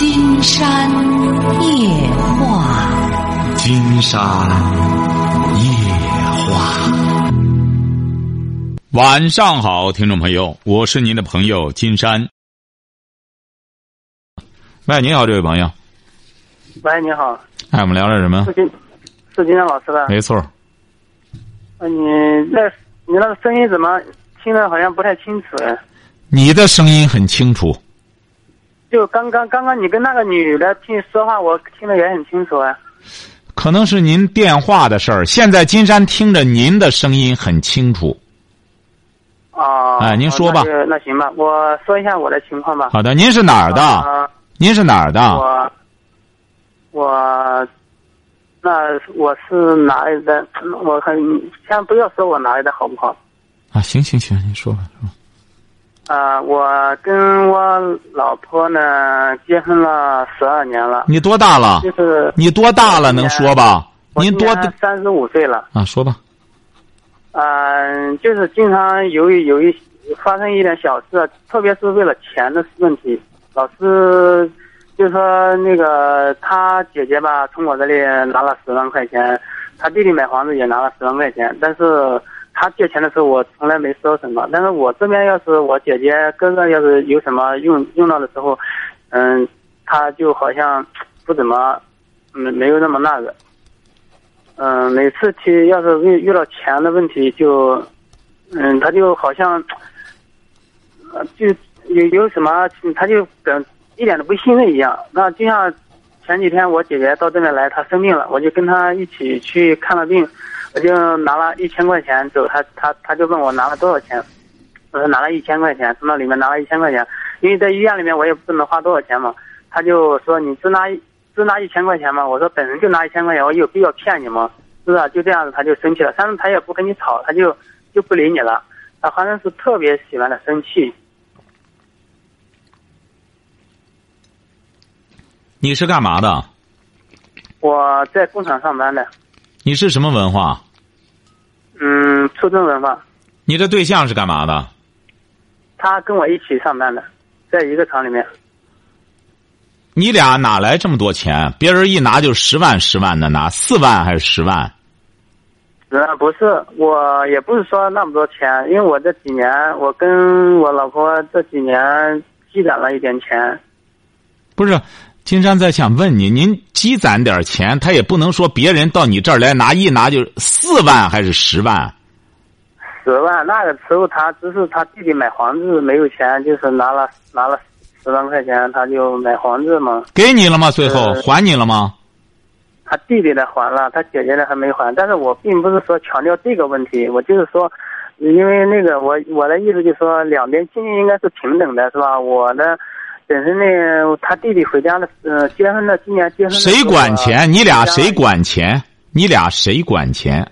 金山夜话，金山夜话。晚上好，听众朋友，我是您的朋友金山。喂，你好，这位朋友。喂，你好。哎，我们聊聊什么？是金，是金山老师吧？没错。啊你那，你那个声音怎么听着好像不太清楚？你的声音很清楚。就刚刚刚刚你跟那个女的听说话，我听得也很清楚啊。可能是您电话的事儿。现在金山听着您的声音很清楚。哦。哎，您说吧。那行吧，我说一下我的情况吧。好的，您是哪儿的？您是哪儿的？我，我，那我是哪里的？我很先不要说我哪里的好不好？啊，行行行，您说吧，说。啊，我跟我老婆呢结婚了十二年了。你多大了？就是你多大了？能说吧？您多三十五岁了。啊，说吧。嗯，就是经常由于有一发生一点小事，特别是为了钱的问题，老是就说那个他姐姐吧，从我这里拿了十万块钱，他弟弟买房子也拿了十万块钱，但是。他借钱的时候，我从来没说什么。但是我这边要是我姐姐哥哥要是有什么用用到的时候，嗯，他就好像不怎么，没没有那么那个。嗯，每次提要是遇遇到钱的问题，就，嗯，他就好像，就有有什么，他就跟一点都不信任一样。那就像前几天我姐姐到这边来，她生病了，我就跟她一起去看了病。我就拿了一千块钱走，他他他就问我拿了多少钱，我说拿了一千块钱，从那里面拿了一千块钱，因为在医院里面我也不能花多少钱嘛。他就说你只拿只拿一千块钱嘛，我说本人就拿一千块钱，我有必要骗你吗？是不是？就这样子他就生气了，但是他也不跟你吵，他就就不理你了，他好像是特别喜欢的生气。你是干嘛的？我在工厂上班的。你是什么文化？嗯，初中文化。你的对象是干嘛的？他跟我一起上班的，在一个厂里面。你俩哪来这么多钱？别人一拿就十万十万的拿，四万还是十万？呃，不是，我也不是说那么多钱，因为我这几年，我跟我老婆这几年积攒了一点钱。不是。金山在想问你，您积攒点钱，他也不能说别人到你这儿来拿一拿就四万还是十万？十万那个时候他只是他弟弟买房子没有钱，就是拿了拿了十万块钱，他就买房子嘛。给你了吗？最后还你了吗？他弟弟的还了，他姐姐的还没还。但是我并不是说强调这个问题，我就是说，因为那个我我的意思就是说，两边经济应该是平等的，是吧？我的。本身呢，他弟弟回家的，呃，结婚的，今年结婚。谁管钱？你俩谁管钱？你俩谁管钱？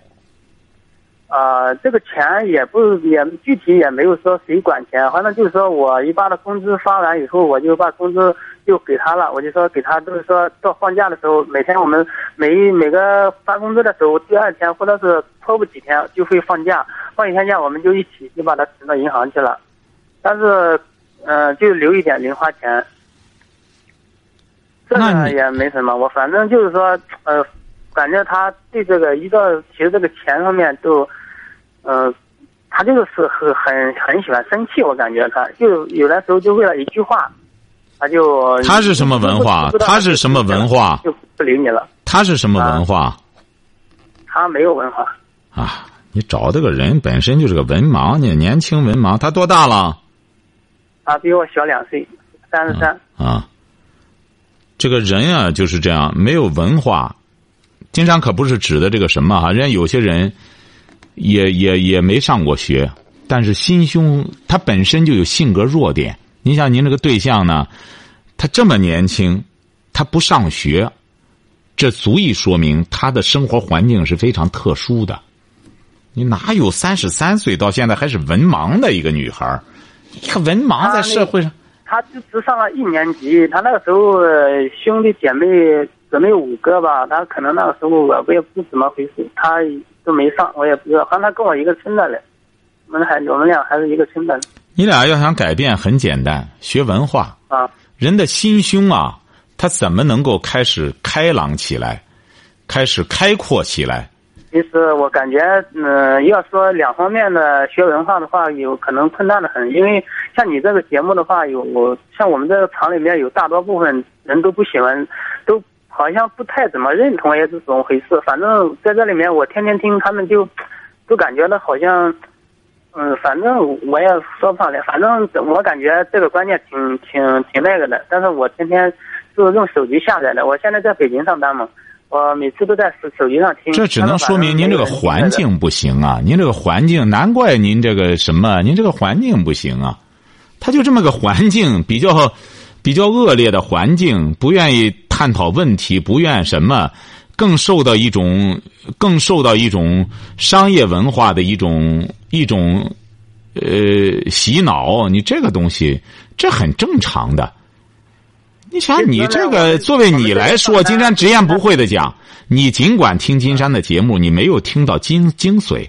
啊，这个钱也不也具体也没有说谁管钱，反正就是说我一把的工资发完以后，我就把工资就给他了，我就说给他，就是说到放假的时候，每天我们每每个发工资的时候，第二天或者是拖不几天就会放假，放一天假我们就一起就把它存到银行去了，但是。嗯，就留一点零花钱，这个也没什么。我反正就是说，呃，感觉他对这个一个其实这个钱方面都，呃，他就是很很很喜欢生气。我感觉他就有的时候就为了一句话，他就他是什么文化？他是什么文化？就不理你了。他是什么文化？他没有文化。啊，你找这个人本身就是个文盲你，年轻文盲。他多大了？他比我小两岁，三十三。啊，这个人啊就是这样，没有文化。经常可不是指的这个什么哈，人家有些人也也也没上过学，但是心胸他本身就有性格弱点。您像您这个对象呢，他这么年轻，他不上学，这足以说明他的生活环境是非常特殊的。你哪有三十三岁到现在还是文盲的一个女孩一个文盲在社会上，他就只上了一年级。他那个时候兄弟姐妹姊妹五个吧，他可能那个时候我我也不怎么回事，他都没上，我也不知道。好像他跟我一个村的嘞，我们还我们俩还是一个村的。你俩要想改变，很简单，学文化啊。人的心胸啊，他怎么能够开始开朗起来，开始开阔起来？其实我感觉，嗯、要说两方面的学文化的话，有可能困难的很。因为像你这个节目的话，有像我们这个厂里面有大多部分人都不喜欢，都好像不太怎么认同，也是怎么回事。反正在这里面，我天天听他们就，就感觉到好像，嗯，反正我也说不上来。反正我感觉这个观念挺挺挺那个的。但是我天天就是用手机下载的。我现在在北京上班嘛。我每次都在手手机上听。这只能说明您这个环境不行啊！您这个环境，难怪您这个什么，您这个环境不行啊！他就这么个环境，比较比较恶劣的环境，不愿意探讨问题，不愿什么，更受到一种更受到一种商业文化的一种一种呃洗脑。你这个东西，这很正常的。你想，你这个作为你来说，金山直言不讳的讲，你尽管听金山的节目，你没有听到精精髓，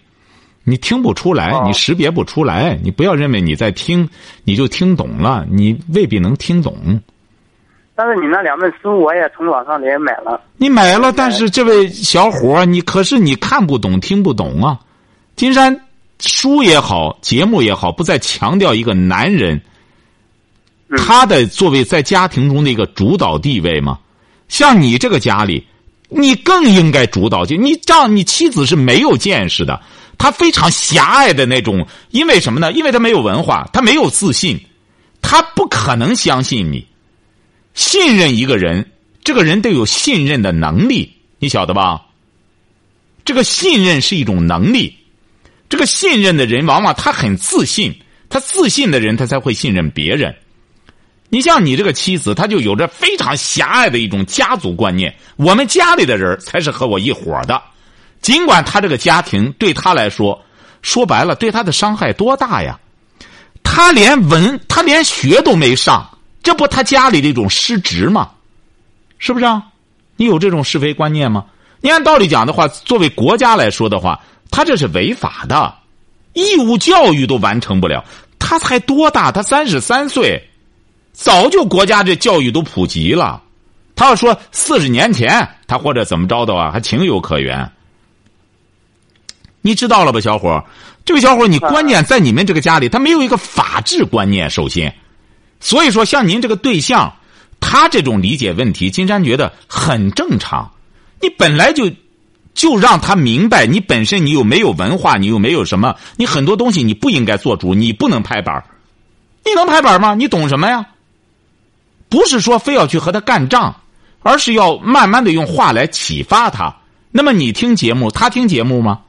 你听不出来，你识别不出来，你不要认为你在听你就听懂了，你未必能听懂。但是你那两本书我也从网上也买了。你买了，但是这位小伙你可是你看不懂、听不懂啊！金山书也好，节目也好，不再强调一个男人。他的作为在家庭中的一个主导地位吗？像你这个家里，你更应该主导。就你丈，你妻子是没有见识的，她非常狭隘的那种。因为什么呢？因为她没有文化，她没有自信，她不可能相信你。信任一个人，这个人得有信任的能力，你晓得吧？这个信任是一种能力。这个信任的人，往往他很自信，他自信的人，他才会信任别人。你像你这个妻子，她就有着非常狭隘的一种家族观念。我们家里的人才是和我一伙的，尽管他这个家庭对他来说，说白了对他的伤害多大呀？他连文，他连学都没上，这不他家里的一种失职吗？是不是啊？你有这种是非观念吗？你按道理讲的话，作为国家来说的话，他这是违法的，义务教育都完成不了。他才多大？他三十三岁。早就国家这教育都普及了，他要说四十年前他或者怎么着的话，还情有可原。你知道了吧，小伙这位小伙你关键在你们这个家里，他没有一个法治观念。首先，所以说像您这个对象，他这种理解问题，金山觉得很正常。你本来就就让他明白，你本身你又没有文化，你又没有什么，你很多东西你不应该做主，你不能拍板你能拍板吗？你懂什么呀？不是说非要去和他干仗，而是要慢慢的用话来启发他。那么你听节目，他听节目吗？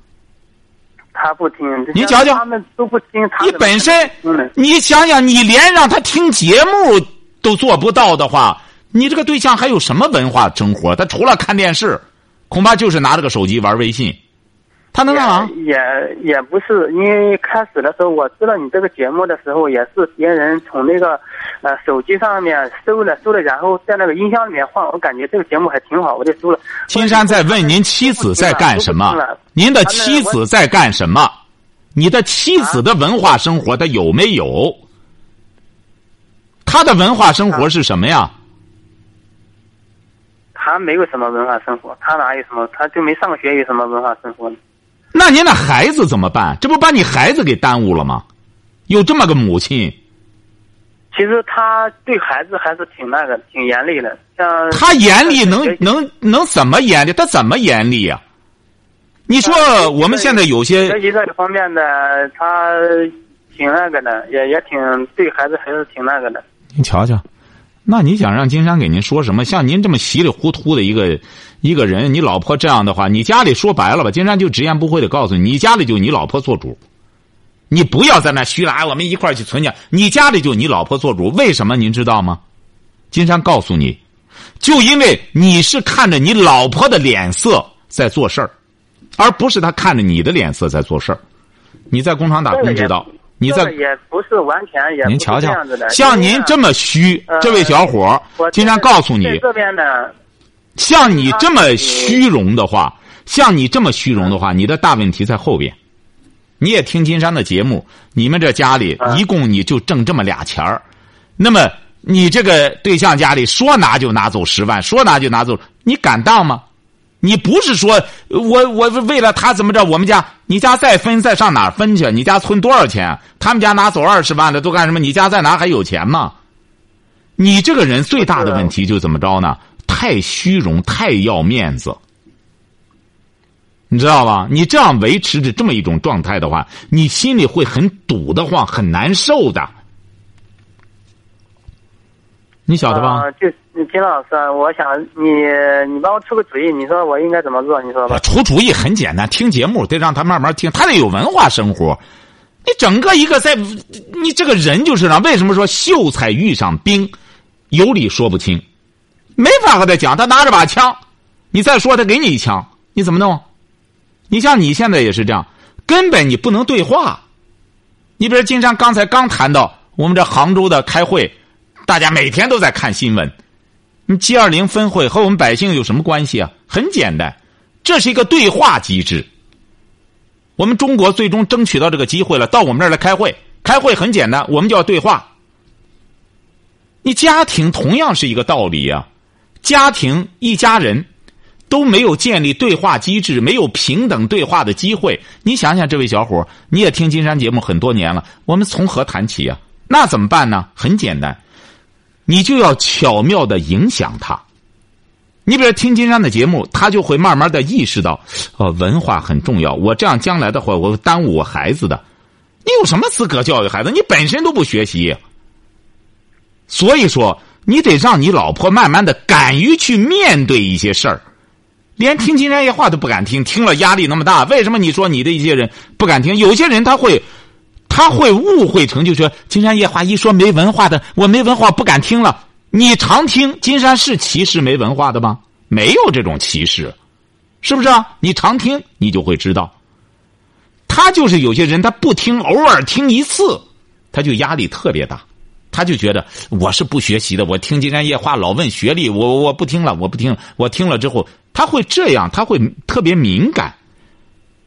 他不听。你瞧瞧，他们都不听。你本身，你想想，你连让他听节目都做不到的话，你这个对象还有什么文化生活？他除了看电视，恐怕就是拿着个手机玩微信。他能干嘛？也也不是，因为开始的时候我知道你这个节目的时候，也是别人从那个呃手机上面搜了搜了，然后在那个音箱里面放。我感觉这个节目还挺好，我就搜了。金山在问您妻子在干什么？您的妻子在干什么？你的妻子的文化生活，她有没有？他的文化生活是什么呀？他没有什么文化生活，他哪有什么？他就没上学，有什么文化生活呢？那您的孩子怎么办？这不把你孩子给耽误了吗？有这么个母亲，其实他对孩子还是挺那个，挺严厉的。像他严厉能能能怎么严厉？他怎么严厉呀？你说我们现在有些学习这个方面的，他挺那个的，也也挺对孩子还是挺那个的。您瞧瞧，那你想让金山给您说什么？像您这么稀里糊涂的一个。一个人，你老婆这样的话，你家里说白了吧？金山就直言不讳的告诉你，你家里就你老婆做主，你不要在那虚了。我们一块去存钱，你家里就你老婆做主，为什么您知道吗？金山告诉你，就因为你是看着你老婆的脸色在做事儿，而不是他看着你的脸色在做事儿。你在工厂打工知道，你在也不是完全也您瞧瞧，像您这么虚，这位小伙金山告诉你这边的。像你这么虚荣的话，像你这么虚荣的话，你的大问题在后边。你也听金山的节目，你们这家里一共你就挣这么俩钱儿，那么你这个对象家里说拿就拿走十万，说拿就拿走，你敢当吗？你不是说我我为了他怎么着？我们家你家再分再上哪儿分去？你家存多少钱？他们家拿走二十万的都干什么？你家在哪还有钱吗？你这个人最大的问题就怎么着呢？太虚荣，太要面子，你知道吧？你这样维持着这么一种状态的话，你心里会很堵得慌，很难受的。你晓得吧？啊，就金老师，我想你你帮我出个主意，你说我应该怎么做？你说吧。出主意很简单，听节目得让他慢慢听，他得有文化生活。你整个一个在，你这个人就是让为什么说秀才遇上兵，有理说不清，没法和他讲。他拿着把枪，你再说他给你一枪，你怎么弄？你像你现在也是这样，根本你不能对话。你比如金山刚才刚谈到我们这杭州的开会。大家每天都在看新闻，你 G 二零峰会和我们百姓有什么关系啊？很简单，这是一个对话机制。我们中国最终争取到这个机会了，到我们这儿来开会。开会很简单，我们就要对话。你家庭同样是一个道理呀，家庭一家人都没有建立对话机制，没有平等对话的机会。你想想，这位小伙你也听金山节目很多年了，我们从何谈起呀？那怎么办呢？很简单。你就要巧妙的影响他，你比如听金山的节目，他就会慢慢的意识到，哦，文化很重要。我这样将来的话，我耽误我孩子的。你有什么资格教育孩子？你本身都不学习。所以说，你得让你老婆慢慢的敢于去面对一些事儿，连听金山夜话都不敢听，听了压力那么大。为什么你说你的一些人不敢听？有些人他会。他会误会成就说金山夜话一说没文化的，我没文化不敢听了。你常听金山是歧视没文化的吗？没有这种歧视，是不是啊？你常听你就会知道。他就是有些人他不听，偶尔听一次，他就压力特别大，他就觉得我是不学习的，我听金山夜话老问学历，我我不听了，我不听，我听了之后他会这样，他会特别敏感，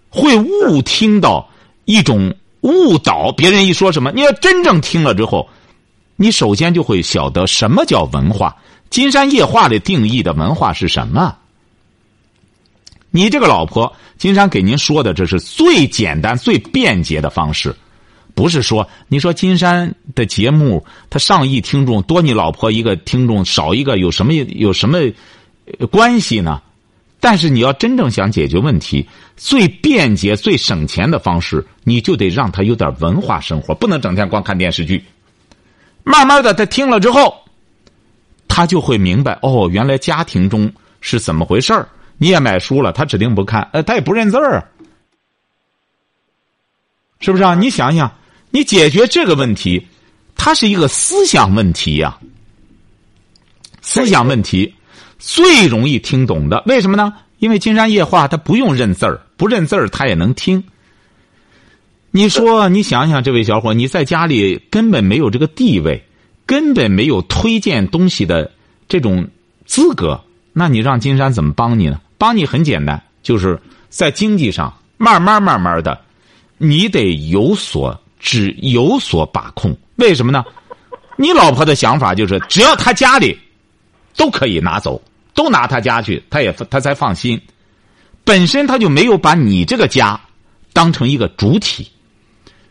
会误听到一种。误导别人一说什么，你要真正听了之后，你首先就会晓得什么叫文化。金山夜话的定义的文化是什么？你这个老婆，金山给您说的，这是最简单、最便捷的方式，不是说你说金山的节目他上亿听众多，你老婆一个听众少一个，有什么有什么关系呢？但是你要真正想解决问题，最便捷、最省钱的方式，你就得让他有点文化生活，不能整天光看电视剧。慢慢的，他听了之后，他就会明白哦，原来家庭中是怎么回事儿。你也买书了，他指定不看，呃，他也不认字儿，是不是啊？你想想，你解决这个问题，它是一个思想问题呀，思想问题。最容易听懂的，为什么呢？因为金山夜话他不用认字儿，不认字儿他也能听。你说，你想想，这位小伙，你在家里根本没有这个地位，根本没有推荐东西的这种资格，那你让金山怎么帮你呢？帮你很简单，就是在经济上慢慢慢慢的，你得有所只有所把控。为什么呢？你老婆的想法就是，只要他家里都可以拿走。都拿他家去，他也他才放心。本身他就没有把你这个家当成一个主体，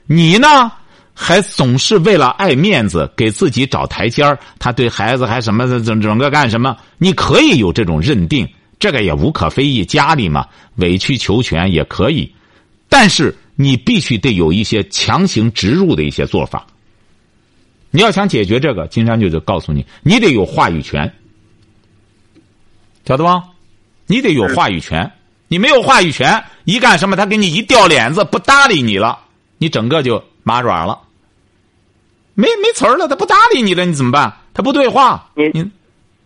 你呢还总是为了爱面子给自己找台阶儿。他对孩子还什么整整个干什么？你可以有这种认定，这个也无可非议。家里嘛，委曲求全也可以，但是你必须得有一些强行植入的一些做法。你要想解决这个，金山就得告诉你，你得有话语权。晓得吧？你得有话语权，你没有话语权，一干什么他给你一掉脸子，不搭理你了，你整个就麻软了，没没词儿了，他不搭理你了，你怎么办？他不对话，你你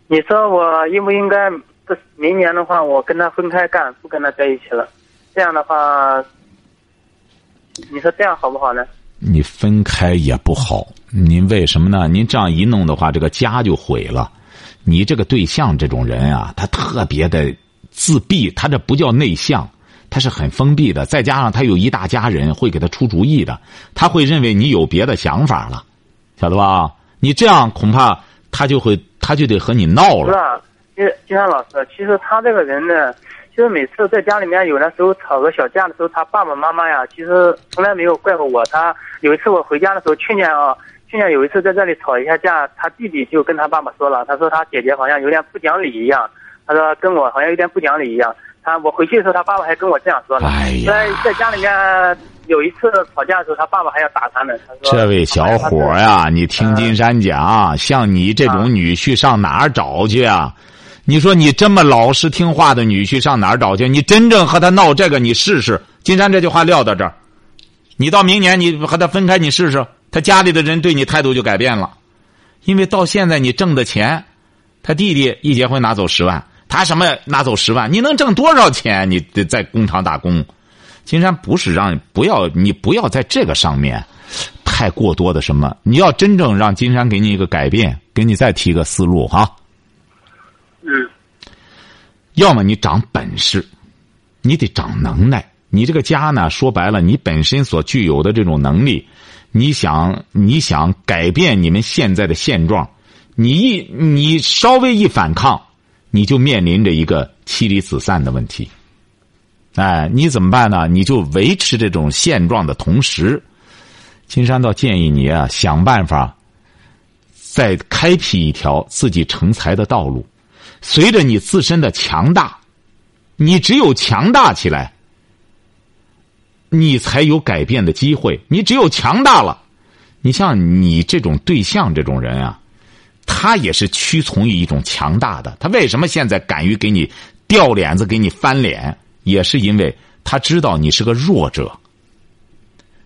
你说我应不应该？这明年的话，我跟他分开干，不跟他在一起了。这样的话，你说这样好不好呢？你分开也不好，您为什么呢？您这样一弄的话，这个家就毁了。你这个对象这种人啊，他特别的自闭，他这不叫内向，他是很封闭的。再加上他有一大家人会给他出主意的，他会认为你有别的想法了，晓得吧？你这样恐怕他就会他就得和你闹了是了。吧？金金山老师，其实他这个人呢，其实每次在家里面有的时候吵个小架的时候，他爸爸妈妈呀，其实从来没有怪过我。他有一次我回家的时候，去年啊，去年有一次在这里吵一下架，他弟弟就跟他爸爸说了，他说他姐姐好像有点不讲理一样，他说跟我好像有点不讲理一样。他我回去的时候，他爸爸还跟我这样说呢。哎呀在在家里面有一次吵架的时候，他爸爸还要打他呢。他说这位小伙儿呀，你听金山讲，像你这种女婿上哪儿找去啊？你说你这么老实听话的女婿上哪儿找去？你真正和他闹这个，你试试。金山这句话撂到这儿，你到明年你和他分开，你试试，他家里的人对你态度就改变了。因为到现在你挣的钱，他弟弟一结婚拿走十万，他什么拿走十万？你能挣多少钱？你得在工厂打工。金山不是让你不要你不要在这个上面太过多的什么，你要真正让金山给你一个改变，给你再提个思路哈。嗯要么你长本事，你得长能耐。你这个家呢，说白了，你本身所具有的这种能力，你想你想改变你们现在的现状，你一你稍微一反抗，你就面临着一个妻离子散的问题。哎，你怎么办呢？你就维持这种现状的同时，金山倒建议你啊，想办法再开辟一条自己成才的道路。随着你自身的强大，你只有强大起来，你才有改变的机会。你只有强大了，你像你这种对象这种人啊，他也是屈从于一种强大的。他为什么现在敢于给你掉脸子、给你翻脸，也是因为他知道你是个弱者。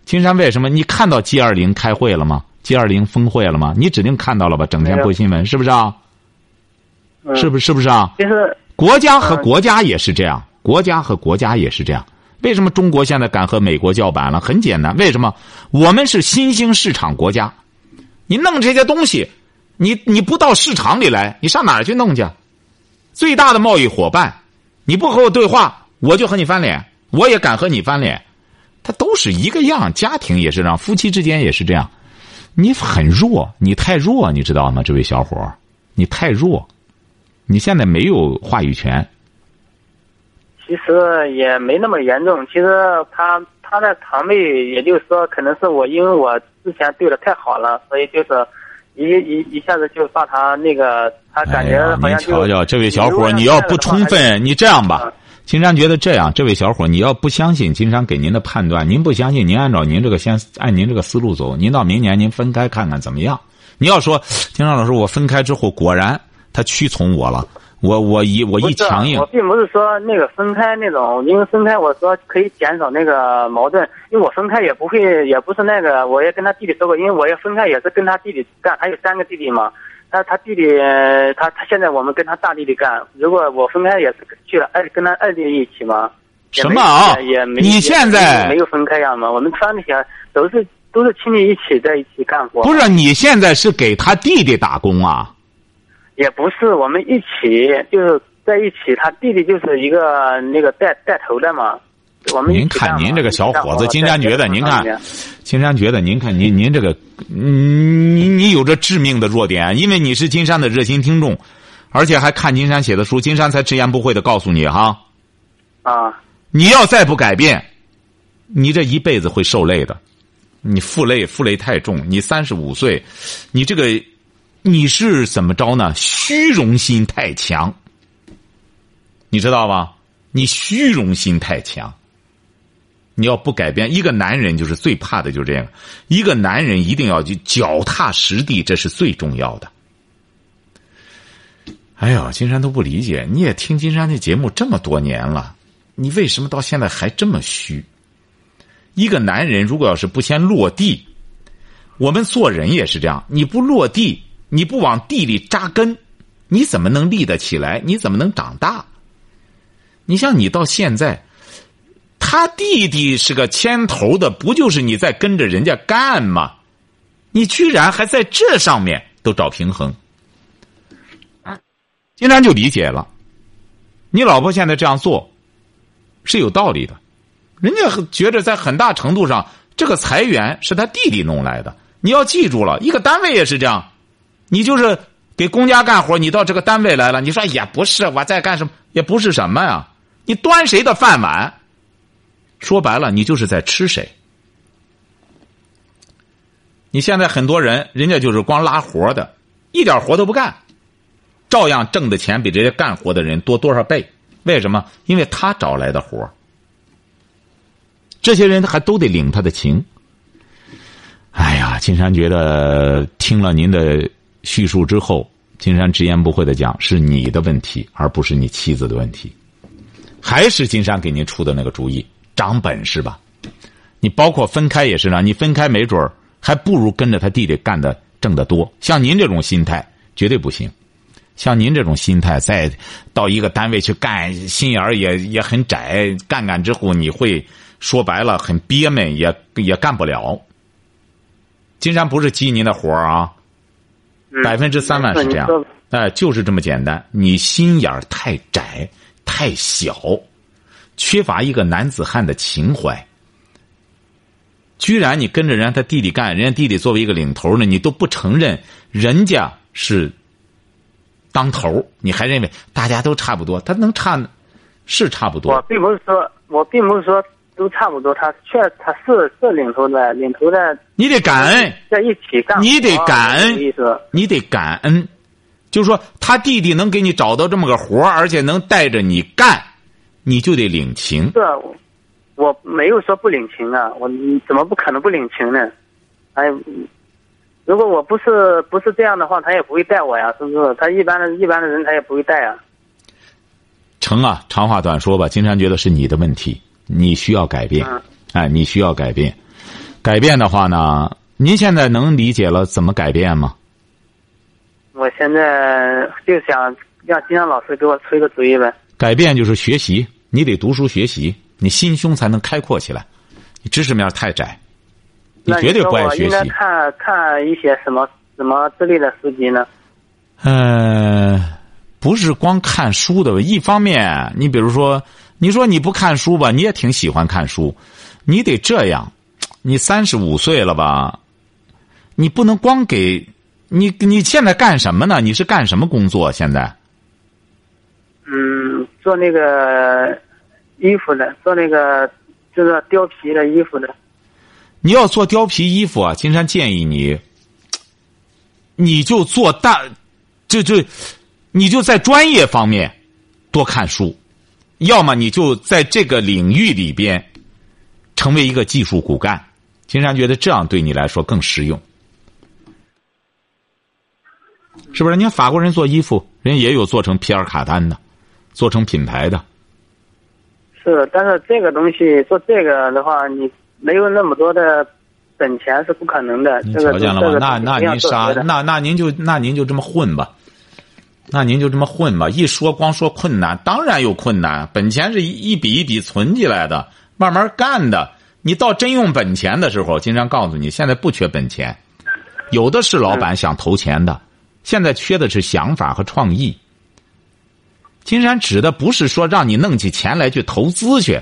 金山为什么？你看到 G 二零开会了吗？G 二零峰会了吗？你指定看到了吧？整天播新闻，是不是啊？嗯，是不是？是不是啊？就是国家和国家也是这样，国家和国家也是这样。为什么中国现在敢和美国叫板了？很简单，为什么？我们是新兴市场国家，你弄这些东西，你你不到市场里来，你上哪儿去弄去？最大的贸易伙伴，你不和我对话，我就和你翻脸，我也敢和你翻脸。他都是一个样，家庭也是这样，夫妻之间也是这样。你很弱，你太弱，你知道吗？这位小伙，你太弱，你现在没有话语权。其实也没那么严重。其实他他的堂妹，也就是说，可能是我因为我之前对的太好了，所以就是一一一下子就把他那个，他感觉哎呀，好像就、您瞧瞧，这位小伙，你要不充分，你这样吧，金山觉得这样，这位小伙，你要不相信金山给您的判断，您不相信，您按照您这个先按您这个思路走，您到明年您分开看看怎么样？你要说金山老师，我分开之后果然他屈从我了，我我一我一强硬我，并不是说那个分开那种，因为分开我说可以减少那个矛盾，因为我分开也不会，也不是那个，我也跟他弟弟说过，因为我也分开也是跟他弟弟干，他有三个弟弟嘛，他他弟弟他他现在我们跟他大弟弟干，如果我分开也是去了二跟他二弟弟一起嘛。什么啊也也没你现在没有分开呀嘛，我们三个小都是都是亲戚一起在一起干活。不是你现在是给他弟弟打工啊？也不是，我们一起就是在一起，他弟弟就是一个那个带带头的嘛。我们您看您这个小伙子，金山觉得，您看金山觉得，您看您您这个，嗯你你有着致命的弱点，因为你是金山的热心听众，而且还看金山写的书，金山才直言不讳的告诉你哈，啊，你要再不改变，你这一辈子会受累的，你负累负累太重，你三十五岁，你这个你是怎么着呢？虚荣心太强，你知道吧？你虚荣心太强。你要不改变，一个男人就是最怕的就是这样。一个男人一定要去脚踏实地，这是最重要的。哎呦，金山都不理解，你也听金山的节目这么多年了，你为什么到现在还这么虚？一个男人如果要是不先落地，我们做人也是这样，你不落地，你不往地里扎根，你怎么能立得起来？你怎么能长大？你像你到现在。他弟弟是个牵头的，不就是你在跟着人家干吗？你居然还在这上面都找平衡，金山就理解了。你老婆现在这样做是有道理的，人家觉着在很大程度上，这个裁员是他弟弟弄来的。你要记住了，一个单位也是这样，你就是给公家干活，你到这个单位来了，你说也不是我在干什么，也不是什么呀？你端谁的饭碗？说白了，你就是在吃谁。你现在很多人，人家就是光拉活的，一点活都不干，照样挣的钱比这些干活的人多多少倍？为什么？因为他找来的活这些人还都得领他的情。哎呀，金山觉得听了您的叙述之后，金山直言不讳的讲，是你的问题，而不是你妻子的问题。还是金山给您出的那个主意，长本事吧。你包括分开也是呢，你分开没准儿还不如跟着他弟弟干的挣得多。像您这种心态绝对不行。像您这种心态，再到一个单位去干，心眼儿也也很窄，干干之后你会说白了很憋闷，也也干不了。金山不是激您的活啊，百分之三万是这样，哎，就是这么简单。你心眼儿太窄、太小，缺乏一个男子汉的情怀。居然你跟着人家他弟弟干，人家弟弟作为一个领头呢，你都不承认人家是当头，你还认为大家都差不多？他能差？是差不多。我并不是说，我并不是说。都差不多，他确他是是领头的，领头的。你得感恩，在一起干。你得感恩，意思。你得感恩，就是说他弟弟能给你找到这么个活而且能带着你干，你就得领情。是，我没有说不领情啊，我怎么不可能不领情呢？哎，如果我不是不是这样的话，他也不会带我呀，是不是？他一般的一般的人他也不会带啊。成啊，长话短说吧，金山觉得是你的问题。你需要改变，哎，你需要改变。改变的话呢，您现在能理解了怎么改变吗？我现在就想让金阳老师给我出一个主意呗。改变就是学习，你得读书学习，你心胸才能开阔起来。你知识面太窄，你绝对不爱学习。看看一些什么什么之类的书籍呢？呃，不是光看书的，一方面，你比如说。你说你不看书吧，你也挺喜欢看书，你得这样。你三十五岁了吧？你不能光给你你现在干什么呢？你是干什么工作？现在？嗯，做那个衣服的，做那个就是貂皮的衣服的。你要做貂皮衣服啊？金山建议你，你就做大，就就，你就在专业方面多看书。要么你就在这个领域里边，成为一个技术骨干。金山觉得这样对你来说更实用，是不是？你看法国人做衣服，人也有做成皮尔卡丹的，做成品牌的。是，但是这个东西做这个的话，你没有那么多的本钱是不可能的。你瞧见了吗？那那您啥？那那您就那您就这么混吧。那您就这么混吧，一说光说困难，当然有困难。本钱是一一笔一笔存起来的，慢慢干的。你到真用本钱的时候，金山告诉你，现在不缺本钱，有的是老板想投钱的，现在缺的是想法和创意。金山指的不是说让你弄起钱来去投资去，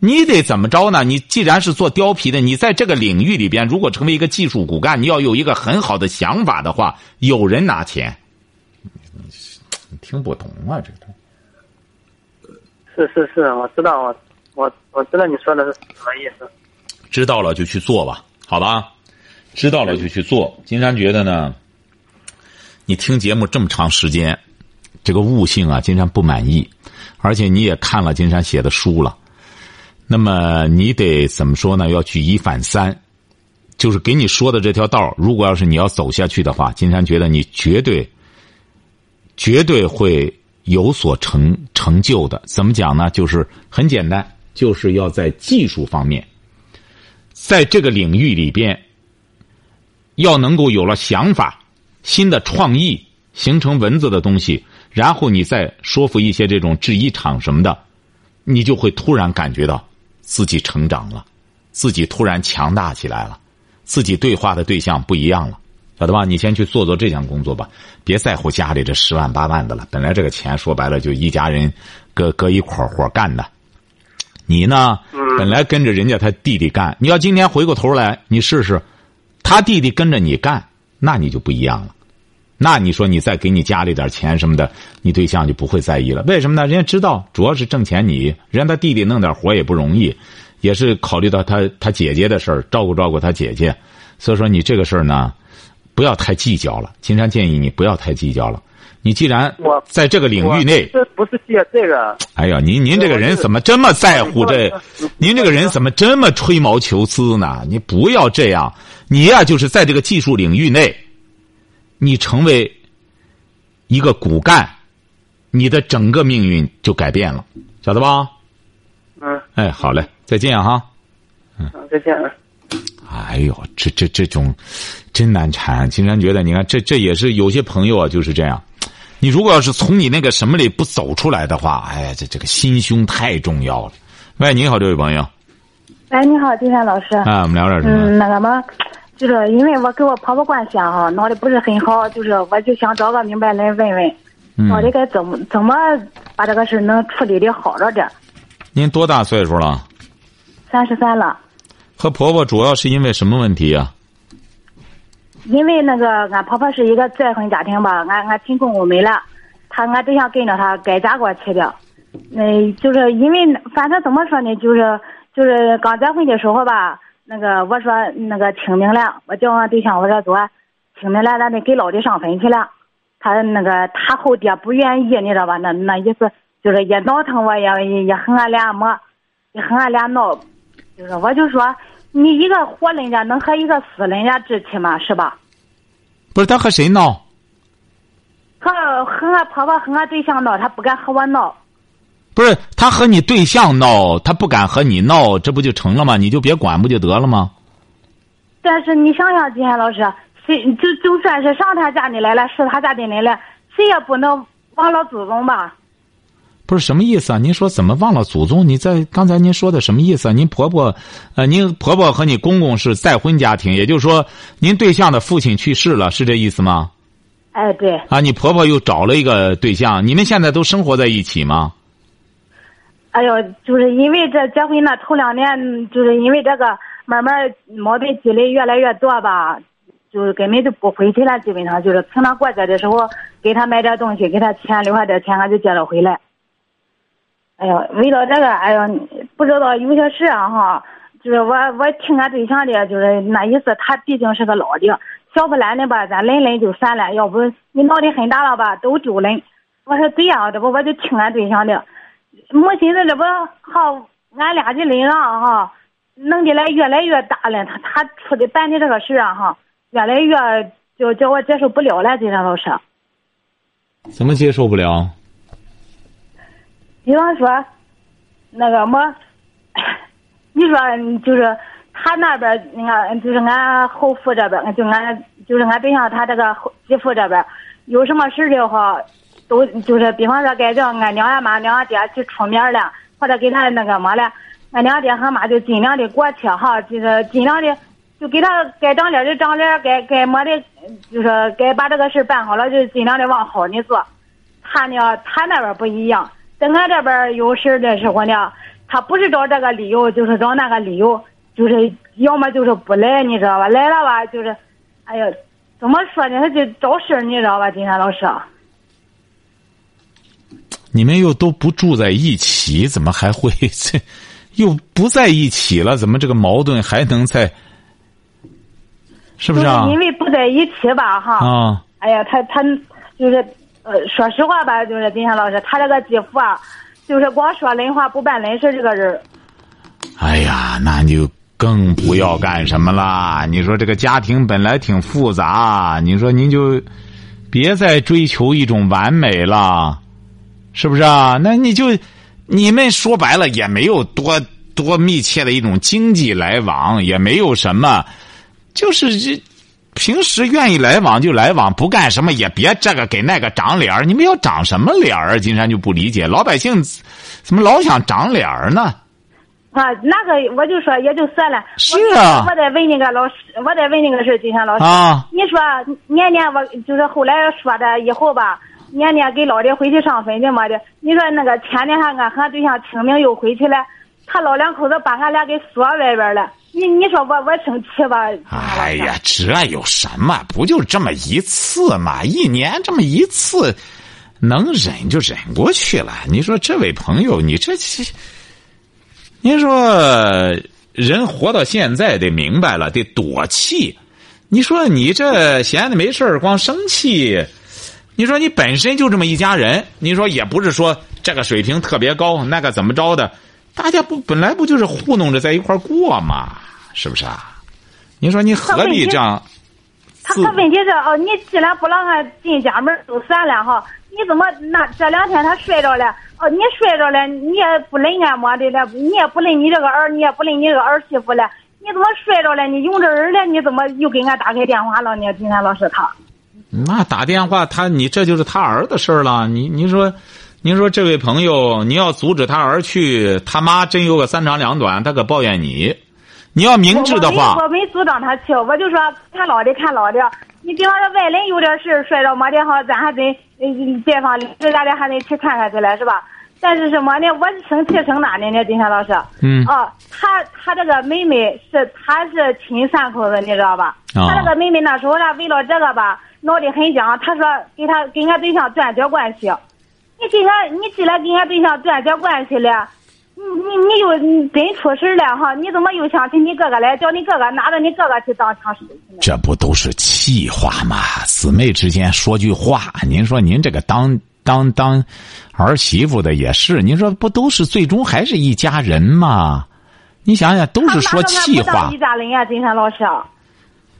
你得怎么着呢？你既然是做貂皮的，你在这个领域里边，如果成为一个技术骨干，你要有一个很好的想法的话，有人拿钱。你听不懂啊，这个。是是是，我知道，我我我知道你说的是什么意思。知道了就去做吧，好吧？知道了就去做。金山觉得呢，你听节目这么长时间，这个悟性啊，金山不满意，而且你也看了金山写的书了，那么你得怎么说呢？要举一反三，就是给你说的这条道如果要是你要走下去的话，金山觉得你绝对。绝对会有所成成就的。怎么讲呢？就是很简单，就是要在技术方面，在这个领域里边，要能够有了想法、新的创意，形成文字的东西，然后你再说服一些这种制衣厂什么的，你就会突然感觉到自己成长了，自己突然强大起来了，自己对话的对象不一样了。晓得吧？你先去做做这项工作吧，别在乎家里这十万八万的了。本来这个钱说白了就一家人搁搁一块活干的。你呢？本来跟着人家他弟弟干，你要今天回过头来，你试试，他弟弟跟着你干，那你就不一样了。那你说你再给你家里点钱什么的，你对象就不会在意了。为什么呢？人家知道主要是挣钱你，人家他弟弟弄点活也不容易，也是考虑到他他姐姐的事儿，照顾照顾他姐姐。所以说你这个事儿呢，不要太计较了。金山建议你不要太计较了。你既然我在这个领域内，这不是借这个，哎呀，您您这个人怎么这么在乎这？您这个人怎么这么吹毛求疵呢？你不要这样，你呀就是在这个技术领域内，你成为一个骨干，你的整个命运就改变了，晓得吧？嗯，哎，好嘞，再见哈。嗯，再见。哎呦，这这这种真难缠。金山觉得，你看，这这也是有些朋友啊，就是这样。你如果要是从你那个什么里不走出来的话，哎呀，这这个心胸太重要了。喂，你好，这位朋友。哎，你好，金山老师。啊，我们聊点什么？嗯，那个嘛，就是因为我跟我婆婆关系啊闹得不是很好，就是我就想找个明白人问问，嗯到底该怎么怎么把这个事能处理的好着点。您多大岁数了？三十三了，和婆婆主要是因为什么问题啊？因为那个俺婆婆是一个再婚家庭吧，俺俺亲公公没了，他俺对象跟着他改嫁过去的，嗯、就是因为反正怎么说呢，就是就是刚结婚的时候吧，那个我说那个清明了，我叫俺对象我说走啊，清明了咱得给老的上坟去了，他那个他后爹不愿意，你知道吧？那那意思就是也闹腾我，也也也和俺俩磨，也和俺俩闹，就是我就说你一个活人家能和一个死人家置气吗？是吧？不是他和谁闹？和和俺婆婆和俺对象闹，他不敢和我闹。不是他和你对象闹，他不敢和你闹，这不就成了吗？你就别管不就得了吗？但是你想想，金山老师，谁就就算是上他家里来了，是他家的人了，谁也不能忘了祖宗吧？不是什么意思啊？您说怎么忘了祖宗？你在刚才您说的什么意思啊？您婆婆，呃，您婆婆和你公公是再婚家庭，也就是说，您对象的父亲去世了，是这意思吗？哎，对，啊，你婆婆又找了一个对象，你们现在都生活在一起吗？哎呦，就是因为这结婚那头两年，就是因为这个慢慢矛盾积累越来越多吧，就是根本就不回去了，基本上就是平常过节的时候给他买点东西，给他钱留下点钱，俺就接着回来。哎呦，为了这个，哎呦，不知道有些事啊哈，就是我我听俺对象的，就是那意思，他毕竟是个老的，小不懒的吧，咱忍忍就算了，要不你闹得很大了吧，都丢人。我说对呀、这不我就听俺对象的，没寻思这不好，俺俩的人啊哈，弄得来越来越大了，他他出的办的这个事啊哈，越来越就叫我接受不了了，今天老师。怎么接受不了？比方说，那个么，你说就是他那边儿，你看就是俺后父这边，就俺就是俺对象他这个后媳妇这边，有什么事的话，都就是比方说该叫俺娘俺妈娘俺爹去出面了，或者给他那个么了，俺娘爹和妈就尽量的过去哈，就是尽量的就给他该长脸的长脸，该该么的，就是该把这个事办好了，就尽量的往好的做。他呢，他那边不一样，在俺这边有事的时候呢，他不是找这个理由，就是找那个理由，就是要么就是不来，你知道吧？来了吧，就是，哎呀，怎么说呢？他就找事儿，你知道吧，金山老师？你们又都不住在一起，怎么还会 这？又不在一起了，怎么这个矛盾还能在？是不就是啊？因为不在一起吧，哈。啊，哎呀，他他就是呃，说实话吧，就是金山老师，他这个继父啊，就是光说人话不办人事，这个人。哎呀，那你就更不要干什么啦！你说这个家庭本来挺复杂，你说您就别再追求一种完美了，是不是啊？那你就你们说白了也没有多多密切的一种经济来往，也没有什么，就是这。平时愿意来往就来往，不干什么也别这个给那个长脸儿。你们要长什么脸儿？金山就不理解，老百姓怎么老想长脸儿呢？啊，那个我就说也就算了。是啊我我再问那个老师，我得问那个事，金山老师。啊，你说年年我就是后来说的以后吧，年年给老的回去上坟的么的。你说那个前年还俺和俺对象清明又回去了，他老两口子把俺俩给锁外边了。你你说我我生气吧？哎呀，这有什么？不就这么一次嘛？一年这么一次，能忍就忍过去了。你说这位朋友，你这这，您说人活到现在得明白了，得躲气。你说你这闲的没事光生气，你说你本身就这么一家人，你说也不是说这个水平特别高，那个怎么着的？大家不本来不就是糊弄着在一块过吗？是不是啊？你说你何必这样？他他问题是哦，你既然不让俺进家门就算了哈，你怎么那这两天他摔着了？哦，你摔着了，你也不认俺么的了，你也不认你这个儿，你也不认你这个儿媳妇了，你怎么摔着了？你用着人了，你怎么又给俺打开电话了呢？今天老师他，那打电话他你这就是他儿的事儿了。你你说，你说这位朋友，你要阻止他儿去，他妈真有个三长两短，他可抱怨你。你要明智的话，我没阻挡他去，我就说看老的看老的。你比方说外人有点事摔着没的哈，咱还得嗯街坊邻居咱还得去看看去了是吧？但是什么呢？我生气生哪呢？呢，金山老师。嗯。哦，他他这个妹妹是他是亲三口子，你知道吧？他这个妹妹那时候呢，为了这个吧，闹得很僵。他说给他跟俺对象断绝关系。你跟俺你既然跟俺对象断绝关系了。你你你又真出事了哈？你怎么又想起你哥哥来？叫你哥哥拿着你哥哥去当枪手？这不都是气话吗？姊妹之间说句话，您说您这个当当当儿媳妇的也是，您说不都是最终还是一家人吗？你想想，都是说气话。一家人呀，金山老师。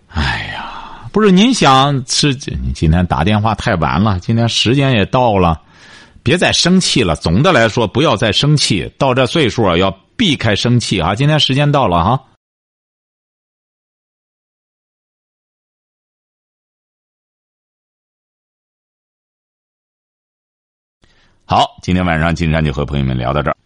哎呀，不是您想是你今天打电话太晚了，今天时间也到了。别再生气了。总的来说，不要再生气。到这岁数啊，要避开生气啊。今天时间到了哈。好，今天晚上金山就和朋友们聊到这儿。